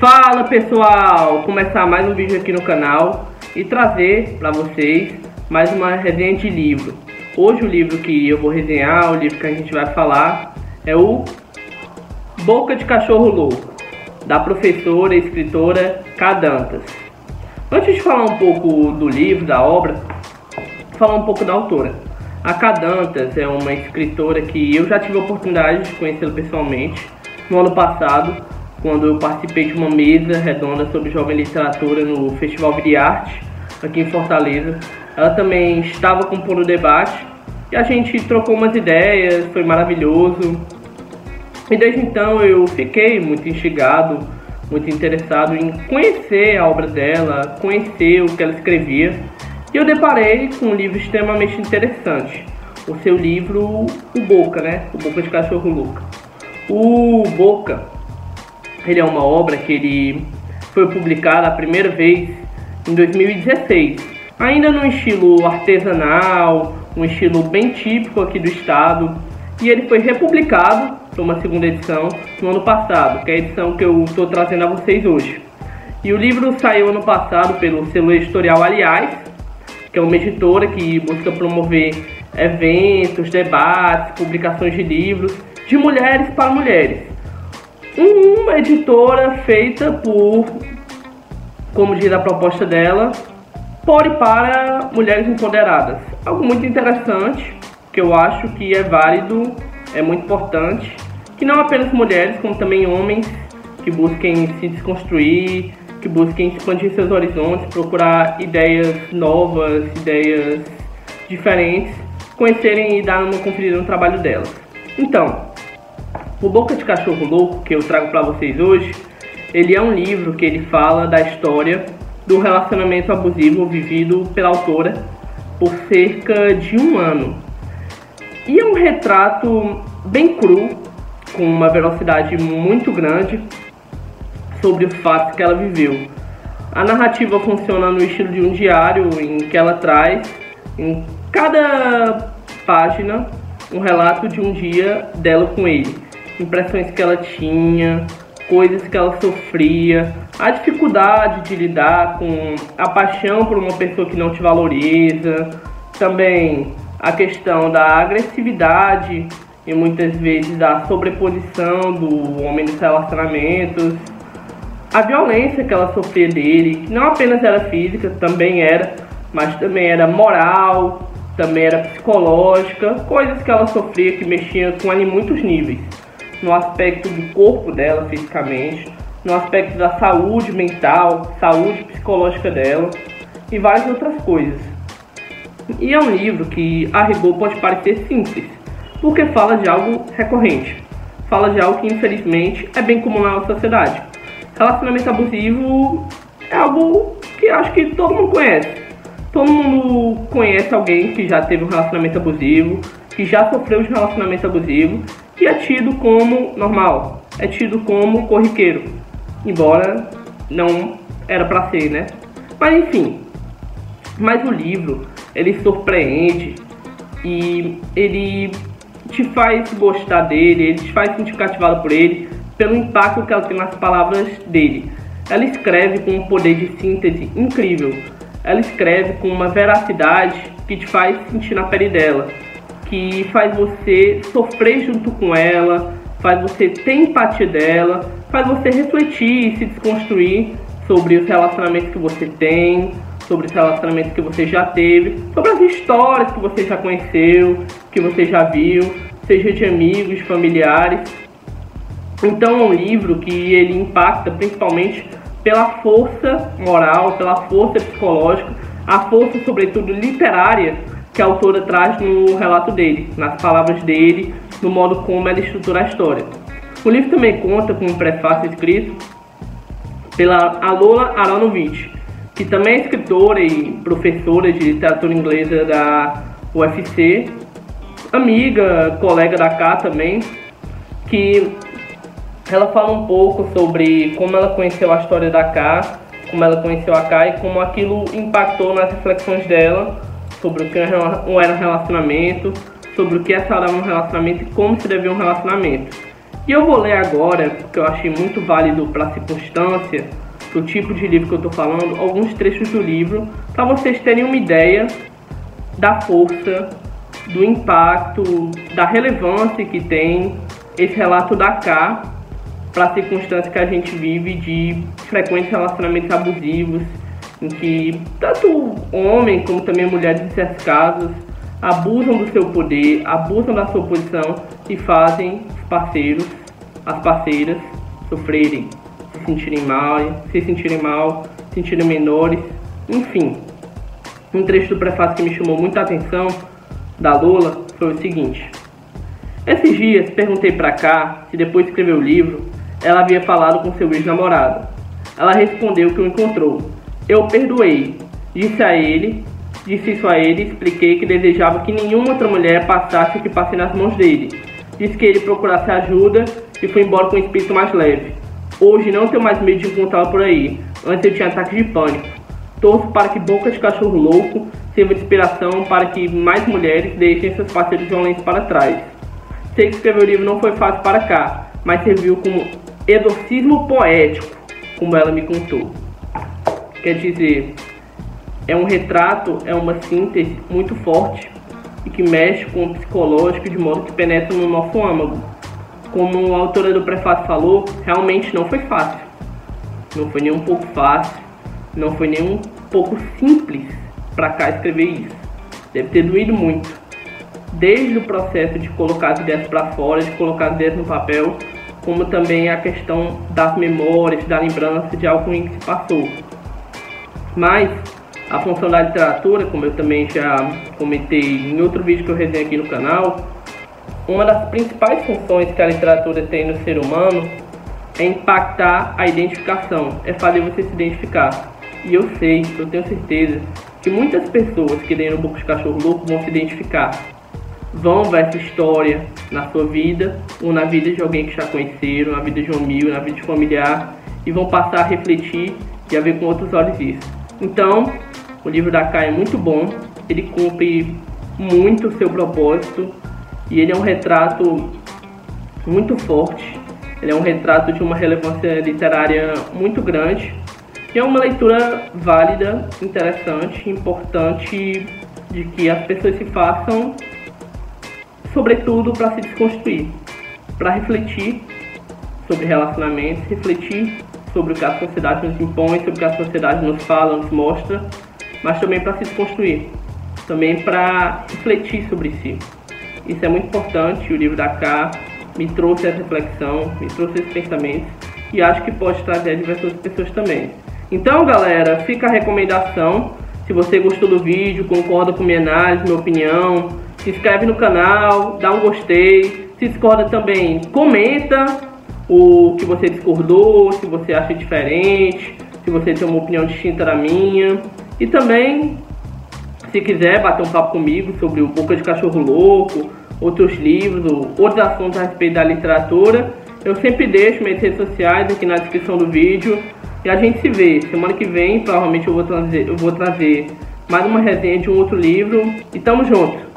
Fala pessoal, começar mais um vídeo aqui no canal e trazer para vocês mais uma resenha de livro. Hoje o livro que eu vou resenhar, o livro que a gente vai falar é o Boca de Cachorro Louco, da professora e escritora Cadantas. Antes de falar um pouco do livro, da obra, falar um pouco da autora. A Cadantas é uma escritora que eu já tive a oportunidade de conhecê-la pessoalmente no ano passado quando eu participei de uma mesa redonda sobre jovem literatura no Festival de Arte, aqui em Fortaleza. Ela também estava compondo o debate e a gente trocou umas ideias, foi maravilhoso. E desde então eu fiquei muito instigado, muito interessado em conhecer a obra dela, conhecer o que ela escrevia. E eu deparei com um livro extremamente interessante. O seu livro, O Boca, né? O Boca de Cachorro Louca. O Boca ele é uma obra que ele foi publicada a primeira vez em 2016, ainda no estilo artesanal, um estilo bem típico aqui do estado, e ele foi republicado para uma segunda edição no ano passado, que é a edição que eu estou trazendo a vocês hoje. E o livro saiu ano passado pelo selo editorial Aliás, que é uma editora que busca promover eventos, debates, publicações de livros de mulheres para mulheres uma editora feita por, como diz a proposta dela, por e para mulheres empoderadas. Algo muito interessante, que eu acho que é válido, é muito importante, que não apenas mulheres, como também homens que busquem se desconstruir, que busquem expandir seus horizontes, procurar ideias novas, ideias diferentes, conhecerem e dar uma conferida no trabalho delas. Então, o Boca de Cachorro Louco, que eu trago para vocês hoje, ele é um livro que ele fala da história do relacionamento abusivo vivido pela autora por cerca de um ano. E é um retrato bem cru, com uma velocidade muito grande, sobre os fatos que ela viveu. A narrativa funciona no estilo de um diário em que ela traz em cada página um relato de um dia dela com ele impressões que ela tinha, coisas que ela sofria, a dificuldade de lidar com a paixão por uma pessoa que não te valoriza, também a questão da agressividade e muitas vezes da sobreposição do homem nos relacionamentos, a violência que ela sofria dele, que não apenas era física, também era, mas também era moral, também era psicológica, coisas que ela sofria que mexiam com ela em muitos níveis no aspecto do corpo dela fisicamente, no aspecto da saúde mental, saúde psicológica dela e várias outras coisas. E é um livro que a rigor pode parecer simples, porque fala de algo recorrente, fala de algo que infelizmente é bem comum na nossa sociedade. Relacionamento abusivo é algo que acho que todo mundo conhece. Todo mundo conhece alguém que já teve um relacionamento abusivo, que já sofreu de um relacionamento abusivo e é tido como normal, é tido como corriqueiro, embora não era para ser, né? Mas enfim, mas o livro ele surpreende e ele te faz gostar dele, ele te faz sentir cativado por ele pelo impacto que ela tem nas palavras dele. Ela escreve com um poder de síntese incrível. Ela escreve com uma veracidade que te faz sentir na pele dela que faz você sofrer junto com ela, faz você ter empatia dela, faz você refletir e se desconstruir sobre os relacionamentos que você tem, sobre os relacionamentos que você já teve, sobre as histórias que você já conheceu, que você já viu, seja de amigos, familiares. Então é um livro que ele impacta principalmente pela força moral, pela força psicológica, a força sobretudo literária que a autora traz no relato dele, nas palavras dele, no modo como ela estrutura a história. O livro também conta com um prefácio escrito pela Alola Aronovich, que também é escritora e professora de literatura inglesa da UFC, amiga, colega da K também, que ela fala um pouco sobre como ela conheceu a história da K, como ela conheceu a K e como aquilo impactou nas reflexões dela sobre o que era um relacionamento, sobre o que é saudável um relacionamento e como se deve um relacionamento. E eu vou ler agora, porque eu achei muito válido para a circunstância, para o tipo de livro que eu estou falando, alguns trechos do livro, para vocês terem uma ideia da força, do impacto, da relevância que tem esse relato da K para a circunstância que a gente vive de frequentes relacionamentos abusivos, em que tanto homem como também mulheres em certos casos abusam do seu poder, abusam da sua posição e fazem os parceiros, as parceiras sofrerem, se sentirem mal, se sentirem mal, se sentirem menores, enfim. Um trecho do prefácio que me chamou muita atenção da Lola foi o seguinte: Esses dias perguntei para cá se depois de escrever o livro ela havia falado com seu ex-namorado. Ela respondeu que o encontrou. Eu perdoei. Disse a ele, disse isso a ele, expliquei que desejava que nenhuma outra mulher passasse o que passei nas mãos dele. Disse que ele procurasse ajuda e foi embora com um espírito mais leve. Hoje não tenho mais medo de encontrá-la por aí. Antes eu tinha ataques de pânico. Torço para que Boca de Cachorro Louco sirva de inspiração para que mais mulheres deixem seus parceiros violentos para trás. Sei que escrever o livro não foi fácil para cá, mas serviu como exorcismo poético, como ela me contou. Quer dizer, é um retrato, é uma síntese muito forte e que mexe com o psicológico de modo que penetra no nosso âmago. Como a autora do prefácio falou, realmente não foi fácil. Não foi nem um pouco fácil, não foi nem um pouco simples para cá escrever isso. Deve ter doído muito. Desde o processo de colocar as ideias para fora, de colocar as ideias no papel, como também a questão das memórias, da lembrança de algo em que se passou. Mas a função da literatura, como eu também já comentei em outro vídeo que eu resenhei aqui no canal, uma das principais funções que a literatura tem no ser humano é impactar a identificação, é fazer você se identificar. E eu sei, eu tenho certeza, que muitas pessoas que leem o Book de Cachorro Louco vão se identificar vão ver essa história na sua vida ou na vida de alguém que já conheceram, na vida de um amigo, na vida de familiar e vão passar a refletir e a ver com outros olhos isso. Então, o livro da Kai é muito bom, ele cumpre muito o seu propósito e ele é um retrato muito forte, ele é um retrato de uma relevância literária muito grande. E é uma leitura válida, interessante, importante de que as pessoas se façam sobretudo para se desconstruir, para refletir sobre relacionamentos, refletir sobre o que a sociedade nos impõe, sobre o que a sociedade nos fala, nos mostra, mas também para se desconstruir, também para refletir sobre si. Isso é muito importante, o livro da K me trouxe essa reflexão, me trouxe esses pensamentos e acho que pode trazer a diversas pessoas também. Então, galera, fica a recomendação. Se você gostou do vídeo, concorda com minha análise, minha opinião, se inscreve no canal, dá um gostei. Se discorda também, comenta o que você discordou, se você acha diferente, se você tem uma opinião distinta da minha. E também, se quiser bater um papo comigo sobre o Boca de Cachorro Louco, outros livros, ou outros assuntos a respeito da literatura, eu sempre deixo minhas redes sociais aqui na descrição do vídeo. E a gente se vê. Semana que vem, provavelmente eu vou trazer, eu vou trazer mais uma resenha de um outro livro. E tamo junto!